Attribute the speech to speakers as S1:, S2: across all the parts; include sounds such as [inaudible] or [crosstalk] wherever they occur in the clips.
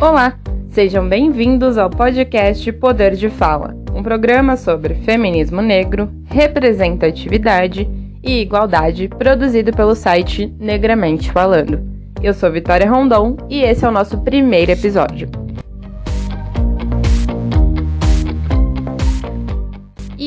S1: Olá, sejam bem-vindos ao podcast Poder de Fala, um programa sobre feminismo negro, representatividade e igualdade produzido pelo site Negramente Falando. Eu sou Vitória Rondon e esse é o nosso primeiro episódio.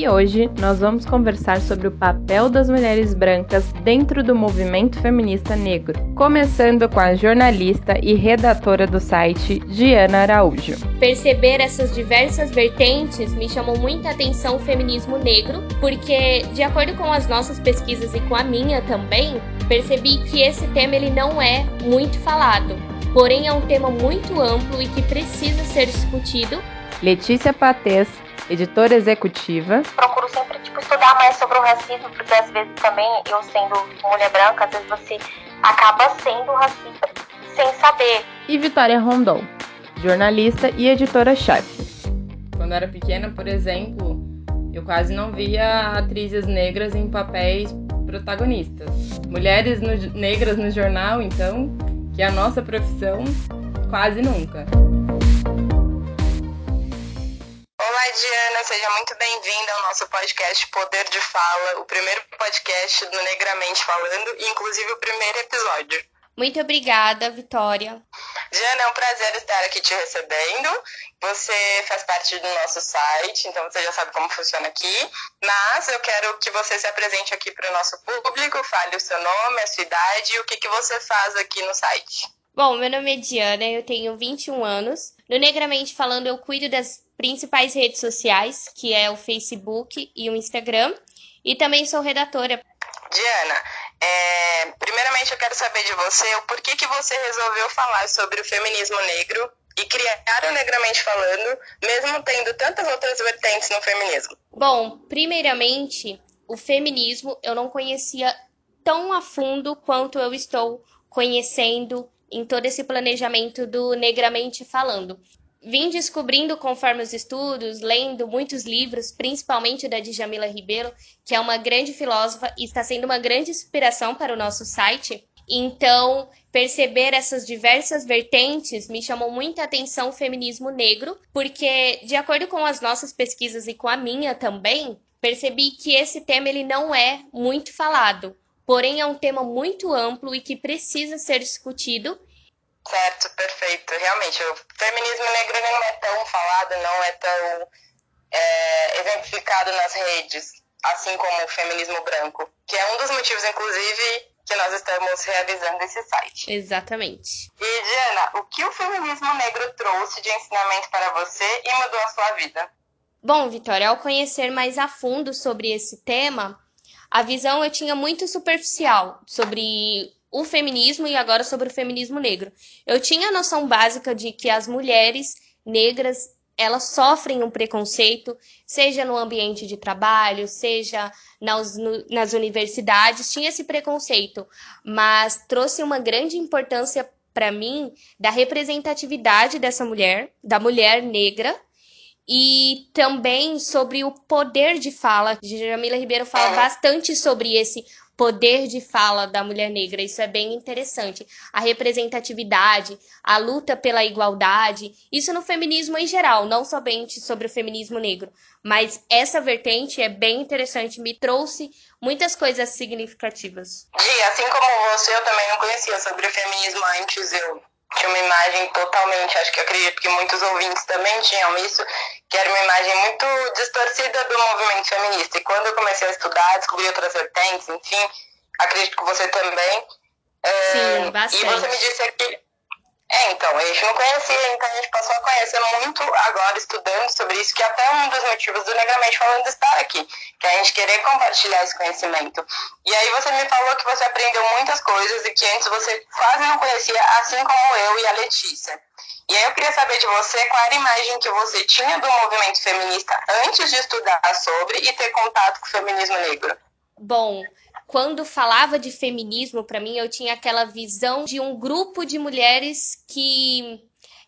S1: E hoje nós vamos conversar sobre o papel das mulheres brancas dentro do movimento feminista negro, começando com a jornalista e redatora do site, Diana Araújo.
S2: Perceber essas diversas vertentes me chamou muita atenção o feminismo negro, porque, de acordo com as nossas pesquisas e com a minha também, percebi que esse tema ele não é muito falado, porém é um tema muito amplo e que precisa ser discutido.
S1: Letícia Patês editora executiva.
S3: Procuro sempre tipo, estudar mais sobre o racismo, porque às vezes também, eu sendo mulher branca, às vezes você acaba sendo racista sem saber.
S1: E Vitória Rondon, jornalista e editora-chefe. Quando eu era pequena, por exemplo, eu quase não via atrizes negras em papéis protagonistas. Mulheres no, negras no jornal, então, que é a nossa profissão, quase nunca.
S4: Diana, seja muito bem-vinda ao nosso podcast Poder de Fala, o primeiro podcast do Negramente Falando inclusive o primeiro episódio.
S2: Muito obrigada, Vitória.
S4: Diana, é um prazer estar aqui te recebendo. Você faz parte do nosso site, então você já sabe como funciona aqui. Mas eu quero que você se apresente aqui para o nosso público, fale o seu nome, a sua idade e o que, que você faz aqui no site.
S2: Bom, meu nome é Diana, eu tenho 21 anos. No Negramente Falando, eu cuido das principais redes sociais, que é o Facebook e o Instagram, e também sou redatora.
S4: Diana, é, primeiramente eu quero saber de você o porquê que você resolveu falar sobre o feminismo negro e criar o Negramente Falando, mesmo tendo tantas outras vertentes no feminismo.
S2: Bom, primeiramente, o feminismo eu não conhecia tão a fundo quanto eu estou conhecendo em todo esse planejamento do Negramente Falando vim descobrindo conforme os estudos, lendo muitos livros, principalmente da Djamila Ribeiro, que é uma grande filósofa e está sendo uma grande inspiração para o nosso site. Então, perceber essas diversas vertentes me chamou muita atenção o feminismo negro, porque, de acordo com as nossas pesquisas e com a minha também, percebi que esse tema ele não é muito falado, porém é um tema muito amplo e que precisa ser discutido
S4: Certo, perfeito. Realmente, o feminismo negro não é tão falado, não é tão é, exemplificado nas redes, assim como o feminismo branco, que é um dos motivos, inclusive, que nós estamos realizando esse site.
S2: Exatamente.
S4: E, Diana, o que o feminismo negro trouxe de ensinamento para você e mudou a sua vida?
S2: Bom, Vitória, ao conhecer mais a fundo sobre esse tema, a visão eu tinha muito superficial sobre o feminismo e agora sobre o feminismo negro. Eu tinha a noção básica de que as mulheres negras elas sofrem um preconceito, seja no ambiente de trabalho, seja nas, no, nas universidades, tinha esse preconceito, mas trouxe uma grande importância para mim da representatividade dessa mulher, da mulher negra, e também sobre o poder de fala. Jamila Ribeiro fala bastante sobre esse poder de fala da mulher negra. Isso é bem interessante. A representatividade, a luta pela igualdade, isso no feminismo em geral, não somente sobre o feminismo negro. Mas essa vertente é bem interessante, me trouxe muitas coisas significativas.
S4: Gi, assim como você, eu também não conhecia sobre o feminismo antes. Eu tinha uma imagem totalmente, acho que acredito que muitos ouvintes também tinham isso, que era uma imagem muito distorcida do movimento feminista. E quando eu comecei a estudar, descobri outras vertentes, enfim, acredito que você também.
S2: Sim, bastante.
S4: E você me disse que é, então, a gente não conhecia, então a gente passou a conhecer muito agora, estudando sobre isso, que é até um dos motivos do Negramente Falando estar aqui, que é a gente querer compartilhar esse conhecimento. E aí você me falou que você aprendeu muitas coisas e que antes você quase não conhecia, assim como eu e a Letícia. E aí eu queria saber de você qual era a imagem que você tinha do movimento feminista antes de estudar sobre e ter contato com o feminismo negro.
S2: Bom, quando falava de feminismo, para mim, eu tinha aquela visão de um grupo de mulheres que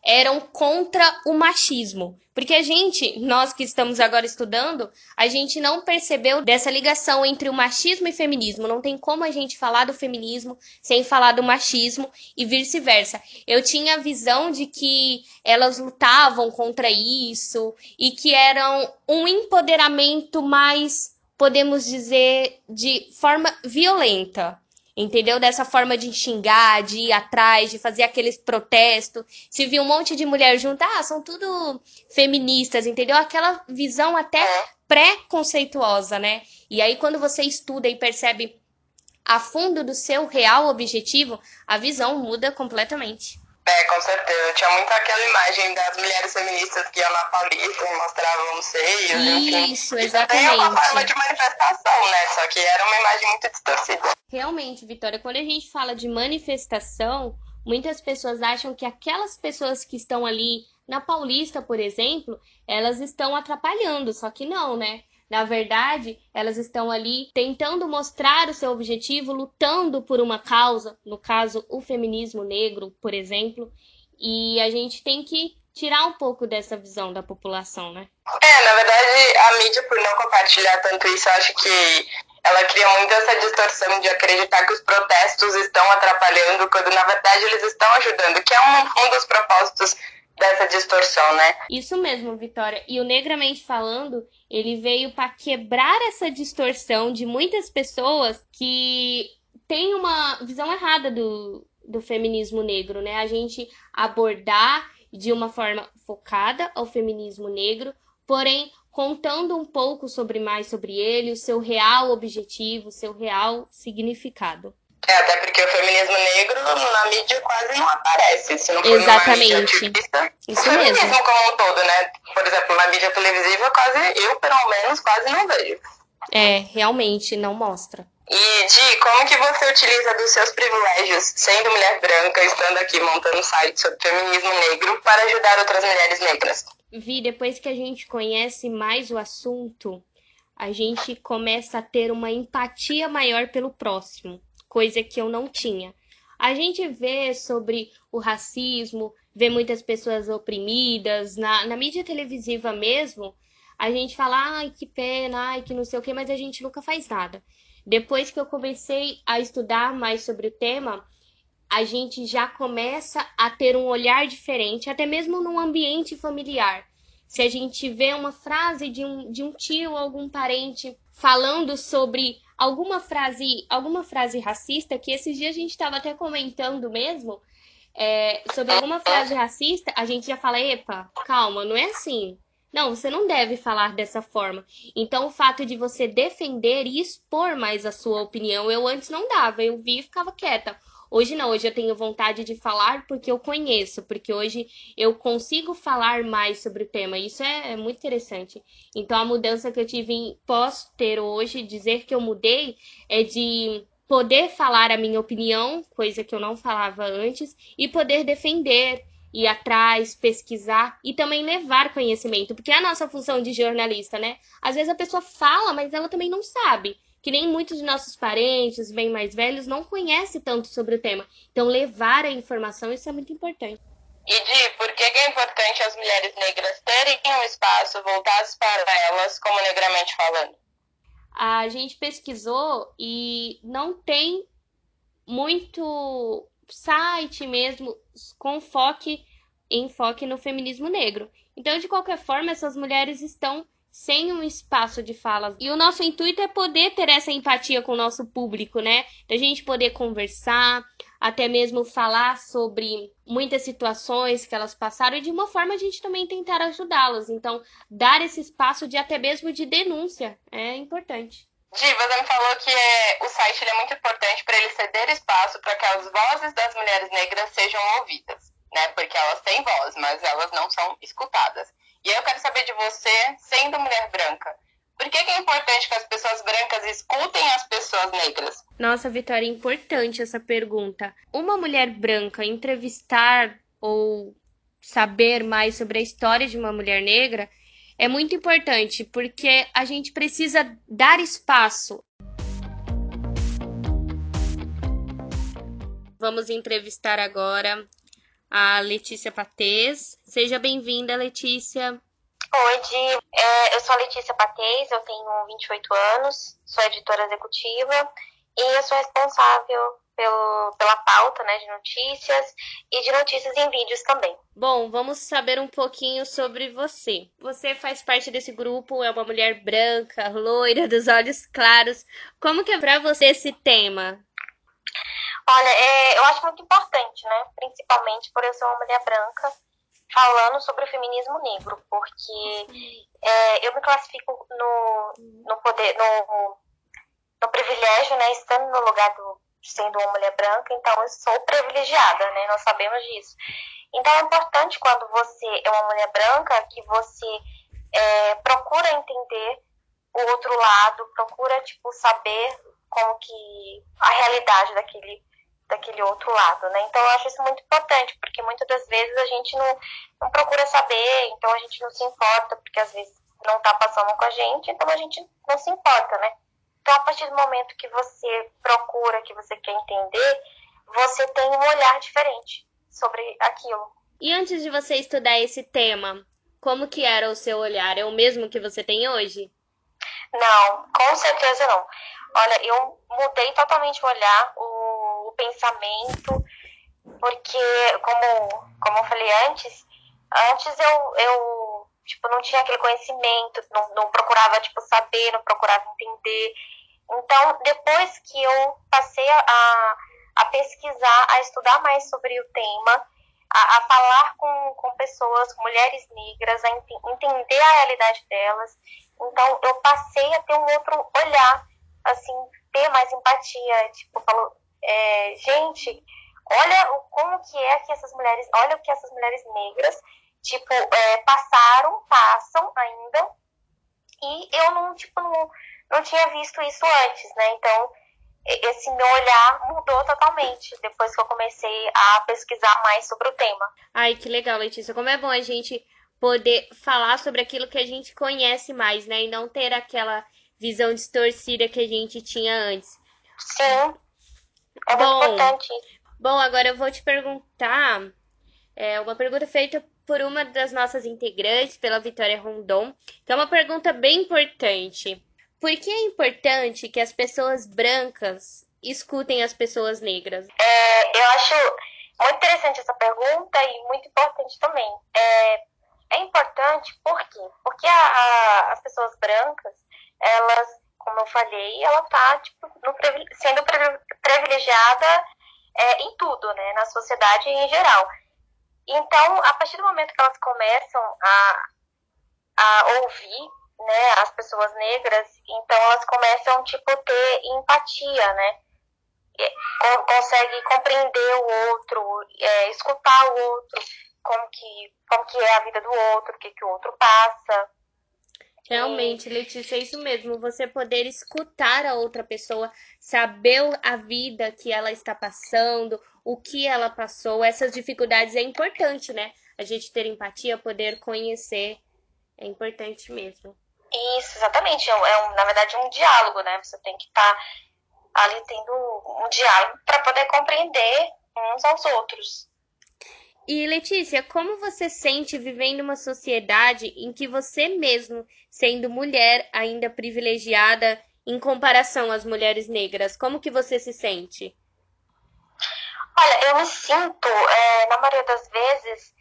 S2: eram contra o machismo. Porque a gente, nós que estamos agora estudando, a gente não percebeu dessa ligação entre o machismo e feminismo. Não tem como a gente falar do feminismo sem falar do machismo e vice-versa. Eu tinha a visão de que elas lutavam contra isso e que eram um empoderamento mais, podemos dizer, de forma violenta entendeu? Dessa forma de xingar, de ir atrás, de fazer aqueles protestos. Se viu um monte de mulher junto, ah, são tudo feministas, entendeu? Aquela visão até pré-conceituosa, né? E aí, quando você estuda e percebe a fundo do seu real objetivo, a visão muda completamente.
S4: É, com certeza. Tinha muito aquela imagem das mulheres feministas que iam na Paulista e mostravam os seios, enfim.
S2: Isso, exatamente.
S4: Isso é uma forma de manifestação, né? Só que era uma imagem muito distorcida.
S2: Realmente, Vitória, quando a gente fala de manifestação, muitas pessoas acham que aquelas pessoas que estão ali na Paulista, por exemplo, elas estão atrapalhando, só que não, né? Na verdade, elas estão ali tentando mostrar o seu objetivo, lutando por uma causa, no caso, o feminismo negro, por exemplo, e a gente tem que tirar um pouco dessa visão da população, né?
S4: É, na verdade, a mídia, por não compartilhar tanto isso, acho que ela cria muito essa distorção de acreditar que os protestos estão atrapalhando, quando na verdade eles estão ajudando, que é um, um dos propósitos dessa distorção, né?
S2: Isso mesmo, Vitória. E o Negramente Falando, ele veio para quebrar essa distorção de muitas pessoas que têm uma visão errada do, do feminismo negro, né? A gente abordar de uma forma focada ao feminismo negro, porém contando um pouco sobre mais sobre ele, o seu real objetivo, o seu real significado.
S4: É, até porque o feminismo negro na mídia quase não aparece. Se não for
S2: Exatamente.
S4: numa mídia ativista,
S2: Isso
S4: o feminismo
S2: mesmo.
S4: como um todo, né? Por exemplo, na mídia televisiva, quase eu, pelo menos, quase não vejo.
S2: É, realmente não mostra.
S4: E, Di, como que você utiliza dos seus privilégios, sendo mulher branca, estando aqui montando um site sobre feminismo negro, para ajudar outras mulheres negras?
S2: Vi, depois que a gente conhece mais o assunto, a gente começa a ter uma empatia maior pelo próximo, coisa que eu não tinha. A gente vê sobre o racismo, vê muitas pessoas oprimidas, na, na mídia televisiva mesmo, a gente fala, ai, que pena, ai, que não sei o que, mas a gente nunca faz nada. Depois que eu comecei a estudar mais sobre o tema, a gente já começa a ter um olhar diferente, até mesmo no ambiente familiar. Se a gente vê uma frase de um, de um tio ou algum parente falando sobre alguma frase, alguma frase racista, que esses dias a gente estava até comentando mesmo, é, sobre alguma frase racista, a gente já fala, epa, calma, não é assim. Não, você não deve falar dessa forma. Então, o fato de você defender e expor mais a sua opinião, eu antes não dava, eu via e ficava quieta. Hoje não, hoje eu tenho vontade de falar porque eu conheço, porque hoje eu consigo falar mais sobre o tema. Isso é, é muito interessante. Então, a mudança que eu tive em posso ter hoje, dizer que eu mudei, é de poder falar a minha opinião, coisa que eu não falava antes, e poder defender ir atrás, pesquisar e também levar conhecimento, porque é a nossa função de jornalista, né? Às vezes a pessoa fala, mas ela também não sabe. Que nem muitos de nossos parentes, bem mais velhos, não conhecem tanto sobre o tema. Então, levar a informação, isso é muito importante.
S4: E Di, por que é importante as mulheres negras terem um espaço voltado para elas, como negramente falando?
S2: A gente pesquisou e não tem muito site mesmo com foco enfoque no feminismo negro. Então, de qualquer forma, essas mulheres estão sem um espaço de fala. E o nosso intuito é poder ter essa empatia com o nosso público, né? Da gente poder conversar, até mesmo falar sobre muitas situações que elas passaram e de uma forma a gente também tentar ajudá-las. Então, dar esse espaço de até mesmo de denúncia é importante.
S4: Gi, você me falou que é, o site é muito importante para ele ceder espaço para que as vozes das mulheres negras sejam ouvidas, né? Porque elas têm voz, mas elas não são escutadas. E eu quero saber de você, sendo mulher branca, por que, que é importante que as pessoas brancas escutem as pessoas negras?
S2: Nossa, Vitória, é importante essa pergunta. Uma mulher branca entrevistar ou saber mais sobre a história de uma mulher negra é muito importante porque a gente precisa dar espaço. Vamos entrevistar agora a Letícia Patês. Seja bem-vinda, Letícia.
S3: Oi, Di. É, eu sou a Letícia Patês, eu tenho 28 anos, sou editora executiva e eu sou responsável pelo, pela pauta né, de notícias e de notícias em vídeos também.
S2: Bom, vamos saber um pouquinho sobre você. Você faz parte desse grupo, é uma mulher branca, loira, dos olhos claros. Como que é pra você esse tema?
S3: Olha, é, eu acho muito importante, né? Principalmente por eu ser uma mulher branca falando sobre o feminismo negro, porque é, eu me classifico no, no poder, no, no privilégio, né? Estando no lugar do sendo uma mulher branca, então eu sou privilegiada, né? Nós sabemos disso. Então é importante quando você é uma mulher branca que você é, procura entender o outro lado, procura tipo saber como que a realidade daquele daquele outro lado, né? Então eu acho isso muito importante, porque muitas das vezes a gente não, não procura saber, então a gente não se importa, porque às vezes não tá passando com a gente, então a gente não se importa, né? Então a partir do momento que você procura, que você quer entender, você tem um olhar diferente sobre aquilo.
S2: E antes de você estudar esse tema, como que era o seu olhar? É o mesmo que você tem hoje?
S3: Não, com certeza não. Olha, eu mudei totalmente o olhar, o pensamento, porque, como, como eu falei antes, antes eu, eu tipo, não tinha aquele conhecimento, não, não procurava, tipo, saber, não procurava entender. Então, depois que eu passei a, a pesquisar, a estudar mais sobre o tema, a, a falar com, com pessoas, com mulheres negras, a ent entender a realidade delas, então eu passei a ter um outro olhar, assim, ter mais empatia, tipo, falou, é, gente, olha o, como que é que essas mulheres, olha o que essas mulheres negras, tipo, é, passaram, passam ainda, e eu não, tipo, não, não tinha visto isso antes, né? Então, esse meu olhar mudou totalmente depois que eu comecei a pesquisar mais sobre o tema.
S2: Ai, que legal, Letícia. Como é bom a gente poder falar sobre aquilo que a gente conhece mais, né? E não ter aquela visão distorcida que a gente tinha antes.
S3: Sim. É bom, importante.
S2: Bom, agora eu vou te perguntar é, uma pergunta feita por uma das nossas integrantes, pela Vitória Rondon, que é uma pergunta bem importante. Por que é importante que as pessoas brancas escutem as pessoas negras?
S3: É, eu acho muito interessante essa pergunta e muito importante também. É, é importante por quê? Porque a, a, as pessoas brancas, elas, como eu falei, ela tá tipo, sendo privilegiada é, em tudo, né? Na sociedade em geral. Então, a partir do momento que elas começam a, a ouvir né, as pessoas negras, então elas começam, tipo, ter empatia, né? Consegue compreender o outro, é, escutar o outro, como que, como que é a vida do outro, o que, que o outro passa.
S2: Realmente, Letícia, é isso mesmo. Você poder escutar a outra pessoa, saber a vida que ela está passando, o que ela passou, essas dificuldades é importante, né? A gente ter empatia, poder conhecer, é importante mesmo.
S3: Isso, exatamente. É, é na verdade, um diálogo, né? Você tem que estar tá ali tendo um diálogo para poder compreender uns aos outros.
S2: E Letícia, como você sente vivendo uma sociedade em que você mesmo, sendo mulher ainda privilegiada em comparação às mulheres negras, como que você se sente?
S3: Olha, eu me sinto, é, na maioria das vezes,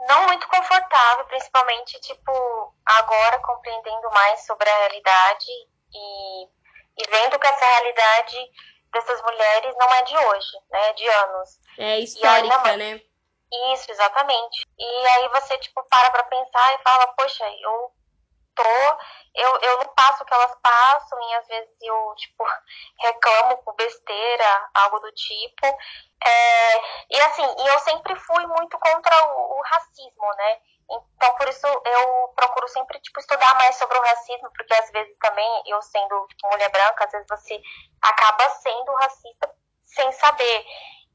S3: não muito confortável, principalmente, tipo, agora compreendendo mais sobre a realidade e, e vendo que essa realidade dessas mulheres não é de hoje, né? É de anos.
S2: É histórica, né?
S3: Isso, exatamente. E aí você, tipo, para pra pensar e fala, poxa, eu tô, eu, eu não passo o que elas passam e às vezes eu, tipo, [laughs] reclamo por besteira, algo do tipo. É, e assim, e eu sempre fui muito contra o, o, racismo, né? Então, por isso eu procuro sempre, tipo, estudar mais sobre o racismo, porque às vezes também, eu sendo tipo, mulher branca, às vezes você acaba sendo racista sem saber.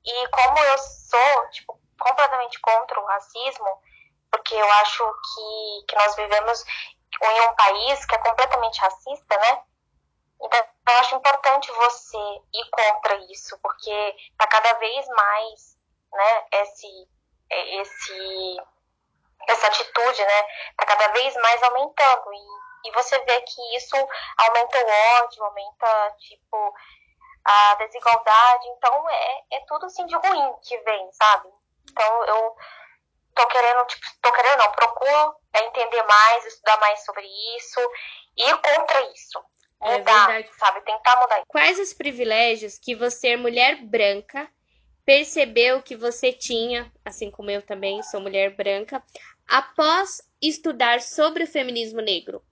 S3: E como eu sou, tipo, completamente contra o racismo, porque eu acho que, que nós vivemos em um país que é completamente racista, né? Então, eu acho importante você ir contra isso, porque tá cada vez mais né, esse, esse, essa atitude, né, tá cada vez mais aumentando. E, e você vê que isso aumenta o ódio, aumenta, tipo, a desigualdade. Então, é, é tudo, assim, de ruim que vem, sabe? Então, eu tô querendo, tipo, tô querendo não, procuro entender mais, estudar mais sobre isso e ir contra isso. É mudar, é sabe? Tentar mudar.
S2: Quais os privilégios que você, mulher branca, percebeu que você tinha, assim como eu também sou mulher branca, após estudar sobre o feminismo negro?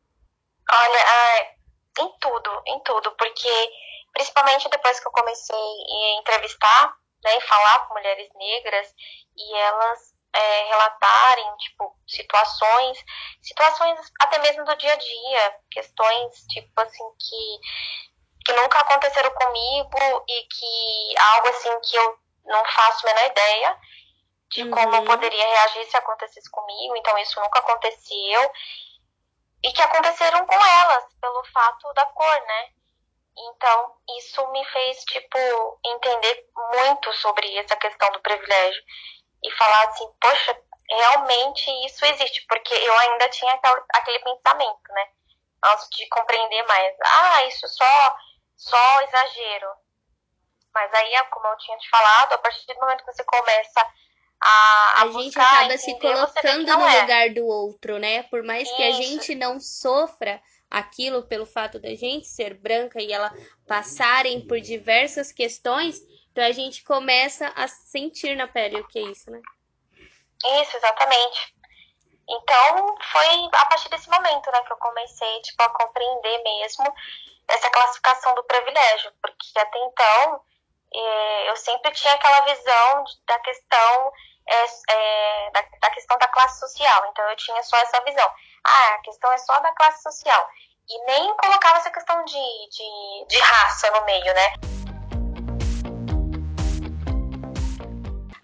S3: Olha, em tudo, em tudo, porque principalmente depois que eu comecei a entrevistar né, e falar com mulheres negras e elas é, relatarem, tipo, situações, situações até mesmo do dia a dia, questões, tipo, assim, que, que nunca aconteceram comigo e que algo, assim, que eu não faço a menor ideia de uhum. como eu poderia reagir se acontecesse comigo, então isso nunca aconteceu, e que aconteceram com elas, pelo fato da cor, né? Então, isso me fez, tipo, entender muito sobre essa questão do privilégio e falar assim, poxa, realmente isso existe, porque eu ainda tinha aquele pensamento, né? Antes de compreender mais, ah, isso só, só exagero. Mas aí, como eu tinha te falado, a partir do momento que você começa a, a, a buscar,
S2: gente acaba se colocando no é. lugar do outro, né? Por mais isso. que a gente não sofra aquilo pelo fato da gente ser branca e ela passarem por diversas questões, então a gente começa a sentir na pele o que é isso, né?
S3: Isso, exatamente. Então foi a partir desse momento, né, que eu comecei tipo a compreender mesmo essa classificação do privilégio, porque até então é, eu sempre tinha aquela visão da questão é, é, da, da, questão da classe social. Então eu tinha só essa visão. Ah, a questão é só da classe social. E nem colocava essa questão de, de, de raça no meio, né?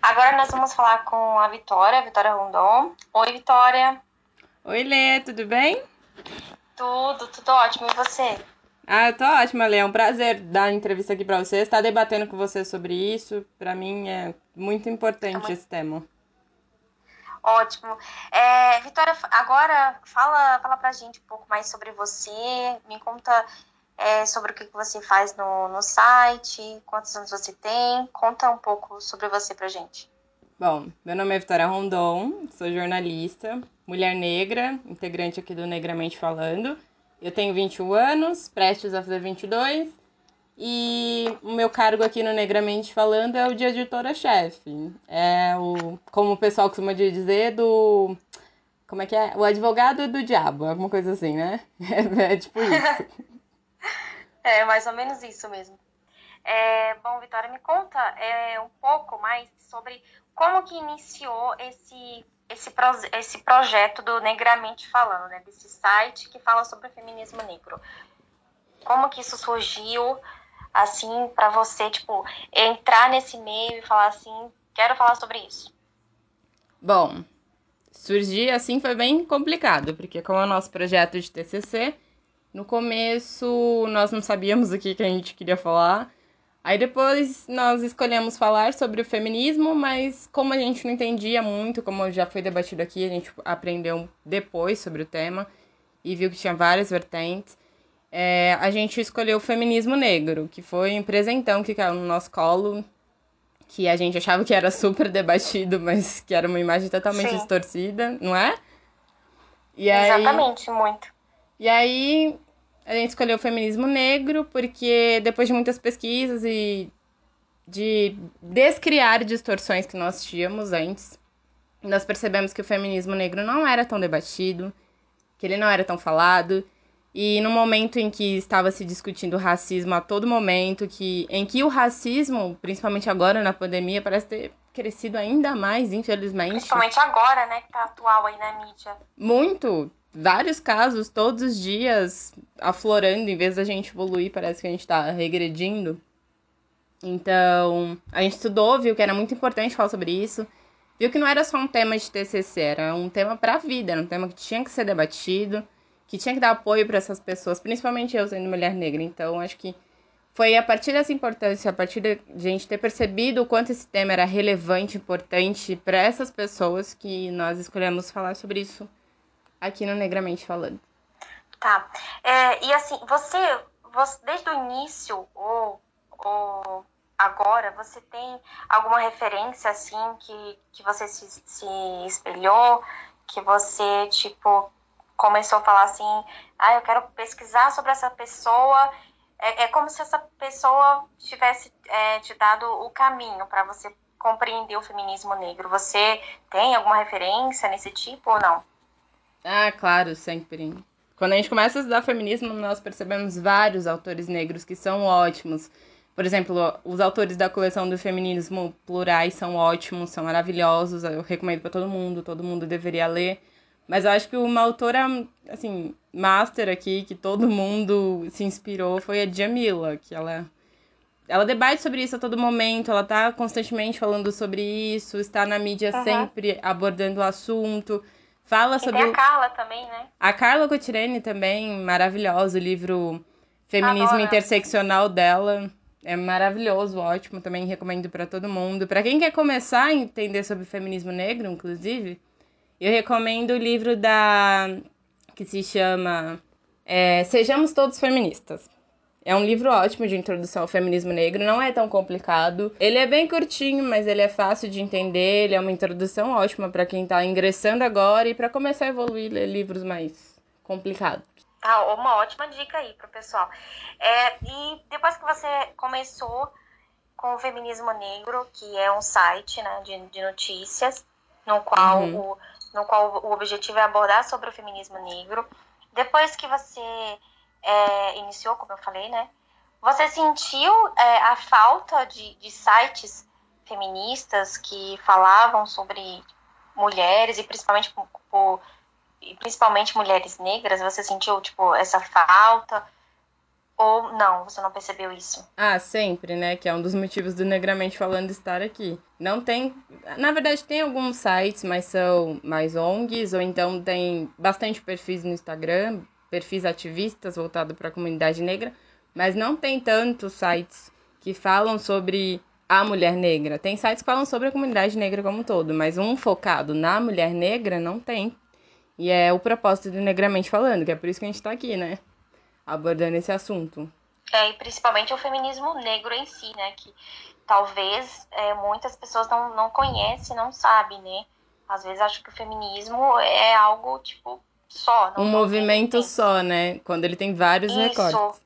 S3: Agora nós vamos falar com a Vitória, Vitória Rondon. Oi, Vitória.
S1: Oi, Lê, tudo bem?
S3: Tudo, tudo ótimo. E você?
S1: Ah, eu tô ótima, Lê. É um prazer dar entrevista aqui para você, estar debatendo com você sobre isso. Para mim é muito importante é muito... esse tema.
S3: Ótimo. É, Vitória, agora fala, fala pra gente um pouco mais sobre você. Me conta é, sobre o que você faz no, no site, quantos anos você tem. Conta um pouco sobre você pra gente.
S1: Bom, meu nome é Vitória Rondon, sou jornalista, mulher negra, integrante aqui do Negramente Falando. Eu tenho 21 anos, prestes a fazer 22, e o meu cargo aqui no Negramente Falando é o de editora-chefe. É o, como o pessoal costuma dizer, do. Como é que é? O advogado do diabo, alguma coisa assim, né? É, [laughs] é tipo isso. [laughs]
S3: É, mais ou menos isso mesmo. É, bom, Vitória, me conta é, um pouco mais sobre como que iniciou esse, esse, esse projeto do Negramente Falando, né? Desse site que fala sobre o feminismo negro. Como que isso surgiu, assim, para você, tipo, entrar nesse meio e falar assim, quero falar sobre isso?
S1: Bom, surgir assim foi bem complicado, porque como é o nosso projeto de TCC, no começo, nós não sabíamos o que, que a gente queria falar. Aí depois nós escolhemos falar sobre o feminismo, mas como a gente não entendia muito, como já foi debatido aqui, a gente aprendeu depois sobre o tema e viu que tinha várias vertentes. É, a gente escolheu o feminismo negro, que foi um presentão que caiu no nosso colo, que a gente achava que era super debatido, mas que era uma imagem totalmente Sim. distorcida, não é?
S3: E Exatamente, aí, muito.
S1: E aí a gente escolheu o feminismo negro porque depois de muitas pesquisas e de descriar distorções que nós tínhamos antes, nós percebemos que o feminismo negro não era tão debatido, que ele não era tão falado, e no momento em que estava se discutindo racismo a todo momento, que em que o racismo, principalmente agora na pandemia, parece ter crescido ainda mais, infelizmente.
S3: Principalmente agora, né, que tá atual aí na mídia.
S1: Muito vários casos todos os dias aflorando, em vez da gente evoluir, parece que a gente tá regredindo. Então, a gente estudou, viu que era muito importante falar sobre isso. Viu que não era só um tema de TCC, era um tema para a vida, era um tema que tinha que ser debatido, que tinha que dar apoio para essas pessoas, principalmente eu sendo mulher negra. Então, acho que foi a partir dessa importância, a partir de a gente ter percebido o quanto esse tema era relevante, importante para essas pessoas, que nós escolhemos falar sobre isso aqui no Negramente Falando.
S3: Tá. É, e assim, você, você desde o início ou, ou agora, você tem alguma referência assim que, que você se, se espelhou, que você, tipo, começou a falar assim, ah, eu quero pesquisar sobre essa pessoa. É, é como se essa pessoa tivesse é, te dado o caminho para você compreender o feminismo negro. Você tem alguma referência nesse tipo ou não?
S1: Ah, claro, sempre. Quando a gente começa a estudar feminismo, nós percebemos vários autores negros que são ótimos. Por exemplo, os autores da coleção do feminismo plurais são ótimos, são maravilhosos, eu recomendo para todo mundo, todo mundo deveria ler. Mas eu acho que uma autora, assim, master aqui, que todo mundo se inspirou, foi a Jamila, que ela ela debate sobre isso a todo momento, ela tá constantemente falando sobre isso, está na mídia uhum. sempre abordando o assunto. Fala
S3: e
S1: sobre.
S3: Tem a Carla também, né?
S1: A Carla Cotirene também, maravilhosa, o livro Feminismo. Interseccional dela. É maravilhoso, ótimo, também recomendo para todo mundo. Para quem quer começar a entender sobre feminismo negro, inclusive, eu recomendo o livro da que se chama é, Sejamos Todos Feministas. É um livro ótimo de introdução ao feminismo negro, não é tão complicado. Ele é bem curtinho, mas ele é fácil de entender, ele é uma introdução ótima para quem está ingressando agora e para começar a evoluir ler livros mais complicados.
S3: Ah, uma ótima dica aí pro pessoal. É, e depois que você começou com o Feminismo Negro, que é um site né, de, de notícias, no qual uhum. o no qual o objetivo é abordar sobre o feminismo negro. Depois que você é, iniciou, como eu falei, né? Você sentiu é, a falta de, de sites feministas que falavam sobre mulheres e principalmente por, por, principalmente mulheres negras? Você sentiu tipo essa falta? Ou não, você não percebeu isso?
S1: Ah, sempre, né? Que é um dos motivos do Negramente Falando estar aqui. Não tem. Na verdade, tem alguns sites, mas são mais ONGs, ou então tem bastante perfis no Instagram, perfis ativistas voltados para a comunidade negra, mas não tem tantos sites que falam sobre a mulher negra. Tem sites que falam sobre a comunidade negra como um todo, mas um focado na mulher negra não tem. E é o propósito do Negramente Falando, que é por isso que a gente está aqui, né? Abordando esse assunto.
S3: É, e principalmente o feminismo negro em si, né? Que talvez é, muitas pessoas não, não conhecem, não sabem, né? Às vezes acho que o feminismo é algo, tipo, só.
S1: um movimento só, né? Quando ele tem vários isso, recortes.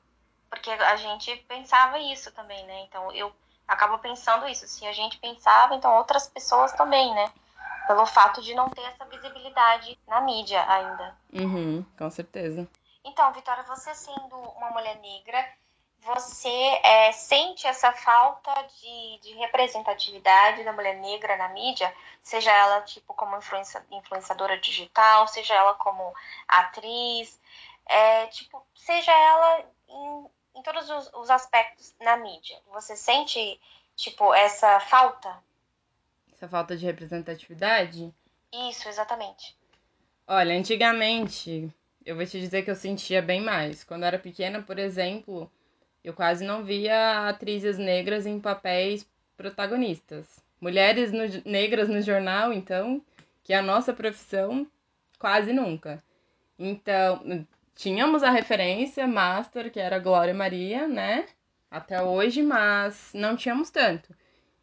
S3: Porque a gente pensava isso também, né? Então eu acabo pensando isso. Se a gente pensava, então outras pessoas também, né? Pelo fato de não ter essa visibilidade na mídia ainda.
S1: Uhum, com certeza.
S3: Então, Vitória, você sendo uma mulher negra, você é, sente essa falta de, de, representatividade da mulher negra na mídia, seja ela tipo como influencia, influenciadora digital, seja ela como atriz, é, tipo, seja ela em, em todos os, os, aspectos na mídia. Você sente tipo essa falta?
S1: Essa falta de representatividade?
S3: Isso, exatamente.
S1: Olha, antigamente eu vou te dizer que eu sentia bem mais. Quando eu era pequena, por exemplo, eu quase não via atrizes negras em papéis protagonistas. Mulheres no, negras no jornal, então, que é a nossa profissão, quase nunca. Então, tínhamos a referência master, que era Glória Maria, né? Até hoje, mas não tínhamos tanto.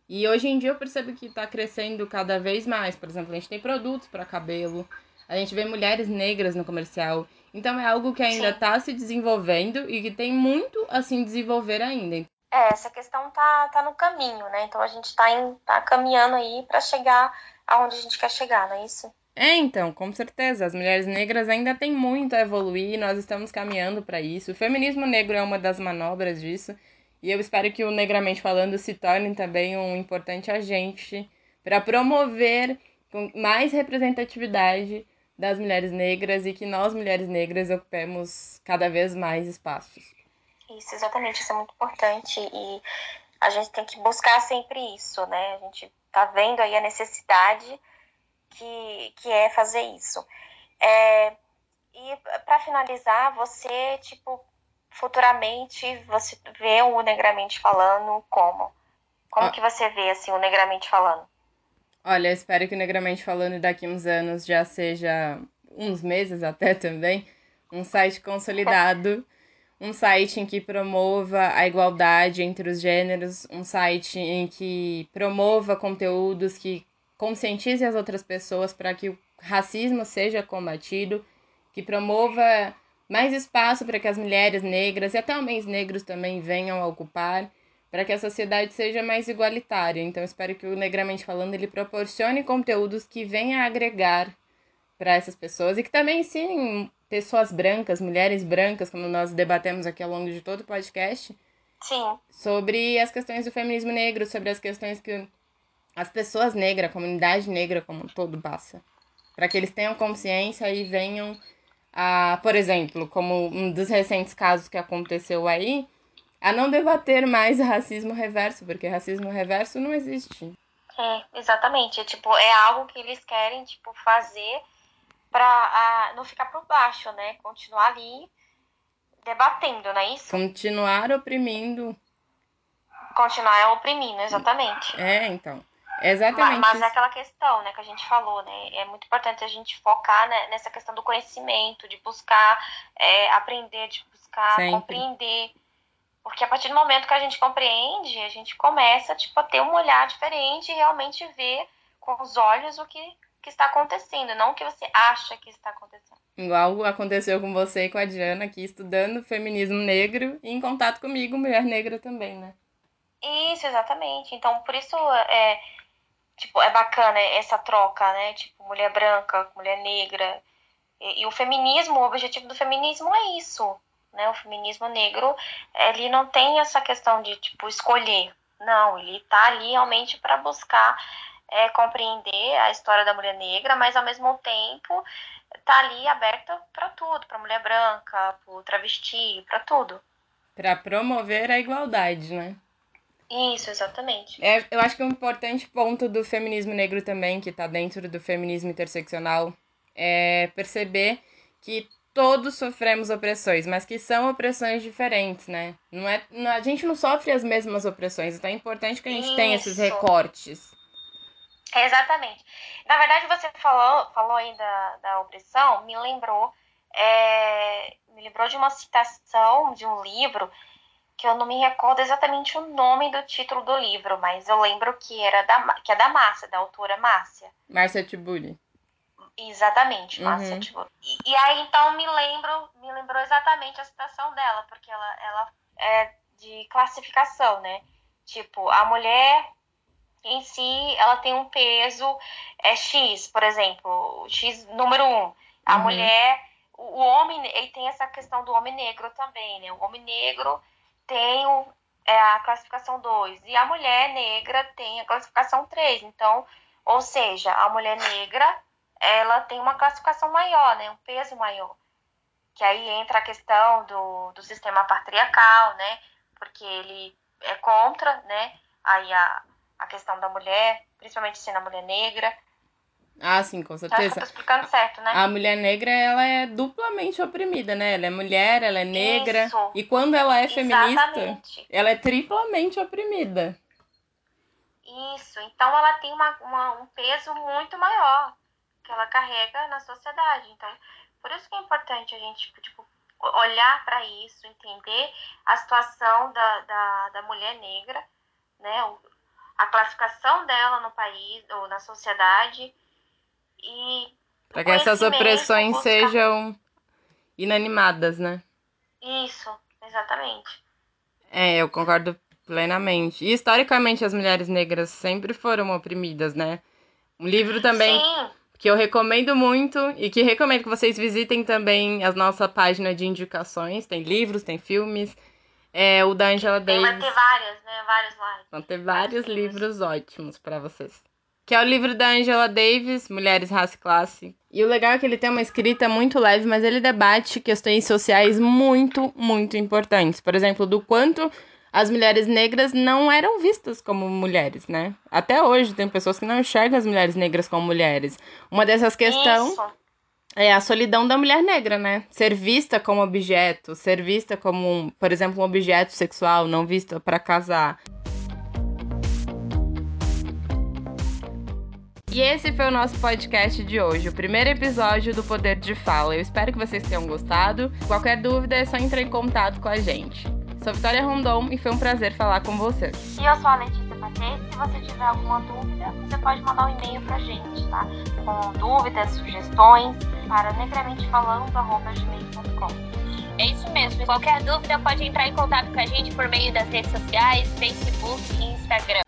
S1: E hoje em dia eu percebo que está crescendo cada vez mais. Por exemplo, a gente tem produtos para cabelo, a gente vê mulheres negras no comercial. Então é algo que ainda está se desenvolvendo e que tem muito a se desenvolver ainda.
S3: É, essa questão tá, tá no caminho, né? Então a gente tá, em, tá caminhando aí para chegar aonde a gente quer chegar, não é isso?
S1: É, então, com certeza. As mulheres negras ainda têm muito a evoluir, nós estamos caminhando para isso. O feminismo negro é uma das manobras disso. E eu espero que o Negramente Falando se torne também um importante agente para promover mais representatividade das mulheres negras e que nós, mulheres negras, ocupemos cada vez mais espaços.
S3: Isso, exatamente, isso é muito importante e a gente tem que buscar sempre isso, né? A gente tá vendo aí a necessidade que, que é fazer isso. É, e para finalizar, você, tipo, futuramente você vê o Negramente falando como? Como ah. que você vê assim o Negramente falando?
S1: Olha, espero que o Negramente falando daqui uns anos já seja uns meses até também, um site consolidado, um site em que promova a igualdade entre os gêneros, um site em que promova conteúdos que conscientize as outras pessoas para que o racismo seja combatido, que promova mais espaço para que as mulheres negras e até homens negros também venham a ocupar, para que a sociedade seja mais igualitária. Então, espero que o Negramente Falando ele proporcione conteúdos que venham a agregar para essas pessoas e que também ensinem pessoas brancas, mulheres brancas, como nós debatemos aqui ao longo de todo o podcast.
S3: Sim.
S1: Sobre as questões do feminismo negro, sobre as questões que as pessoas negras, a comunidade negra como um todo passa. Para que eles tenham consciência e venham a, por exemplo, como um dos recentes casos que aconteceu aí, a não debater mais racismo reverso, porque racismo reverso não existe.
S3: É, exatamente. É, tipo, é algo que eles querem, tipo, fazer para não ficar por baixo, né? Continuar ali debatendo, não é isso?
S1: Continuar oprimindo.
S3: Continuar oprimindo, exatamente.
S1: É, então. Exatamente.
S3: Mas, mas é aquela questão, né, que a gente falou, né? É muito importante a gente focar né, nessa questão do conhecimento, de buscar é, aprender, de buscar Sempre. compreender. Porque a partir do momento que a gente compreende, a gente começa tipo, a ter um olhar diferente e realmente ver com os olhos o que, que está acontecendo, não o que você acha que está acontecendo.
S1: Igual aconteceu com você e com a Diana aqui, estudando feminismo negro e em contato comigo, mulher negra também, né?
S3: Isso, exatamente. Então, por isso é, tipo, é bacana essa troca, né? Tipo, mulher branca, mulher negra. E, e, o feminismo, o objetivo do feminismo é isso, né? O feminismo negro, ele não tem essa questão de, tipo, escolher. Não, ele tá ali realmente para buscar é, compreender a história da mulher negra, mas ao mesmo tempo tá ali aberta para tudo, para mulher branca, para travesti, para tudo.
S1: Para promover a igualdade, né?
S3: Isso, exatamente.
S1: É, eu acho que um importante ponto do feminismo negro também, que está dentro do feminismo interseccional, é perceber que todos sofremos opressões, mas que são opressões diferentes, né? Não é, não, a gente não sofre as mesmas opressões, então é importante que a gente Isso. tenha esses recortes.
S3: Exatamente. Na verdade, você falou, falou aí da, da opressão, me lembrou, é, me lembrou de uma citação de um livro que eu não me recordo exatamente o nome do título do livro, mas eu lembro que era da, que é da Márcia, da autora Márcia.
S1: Márcia Tiburi.
S3: Exatamente, Márcia uhum. Tiburi. E, e, aí então me lembro, me lembrou exatamente a citação dela, porque ela, ela é de classificação, né? Tipo, a mulher em si, ela tem um peso é X, por exemplo, X número um. A uhum. mulher, o, o homem, ele tem essa questão do homem negro também, né? O homem negro tem o, é, a classificação 2 e a mulher negra tem a classificação 3. Então, ou seja, a mulher negra ela tem uma classificação maior, né, um peso maior. Que aí entra a questão do, do sistema patriarcal, né, porque ele é contra, né, aí a, a questão da mulher, principalmente sendo a mulher negra.
S1: Ah, sim, com certeza. Acho
S3: eu tô explicando certo, né?
S1: A mulher negra, ela é duplamente oprimida, né? Ela é mulher, ela é negra. Isso. E quando ela é feminista, Exatamente. ela é triplamente oprimida.
S3: Isso. Então ela tem uma, uma, um peso muito maior que ela carrega na sociedade. Então, por isso que é importante a gente, tipo, olhar para isso, entender a situação da, da, da mulher negra, né? A classificação dela no país ou na sociedade e
S1: para que essas opressões buscar... sejam inanimadas, né?
S3: Isso, exatamente.
S1: É, eu concordo plenamente. E historicamente as mulheres negras sempre foram oprimidas, né? Um livro também Sim. Que eu recomendo muito e que recomendo que vocês visitem também a nossa página de indicações. Tem livros, tem filmes. É o da Angela Davis.
S3: Vai ter várias, né? Vários lá.
S1: Vão ter vários, livros ótimos para vocês que é o livro da Angela Davis, Mulheres, Raça e Classe. E o legal é que ele tem uma escrita muito leve, mas ele debate questões sociais muito, muito importantes. Por exemplo, do quanto as mulheres negras não eram vistas como mulheres, né? Até hoje tem pessoas que não enxergam as mulheres negras como mulheres. Uma dessas questões. é a solidão da mulher negra, né? Ser vista como objeto, ser vista como, um, por exemplo, um objeto sexual, não vista para casar. E esse foi o nosso podcast de hoje, o primeiro episódio do Poder de Fala. Eu espero que vocês tenham gostado. Qualquer dúvida é só entrar em contato com a gente. Sou Vitória Rondon e foi um prazer falar com vocês.
S3: E eu sou a Letícia Paquet. Se você tiver alguma dúvida, você pode mandar um e-mail pra gente, tá? Com dúvidas, sugestões, para negramenteFalando.gmail.com
S2: É isso mesmo. Qualquer dúvida pode entrar em contato com a gente por meio das redes sociais, Facebook e Instagram.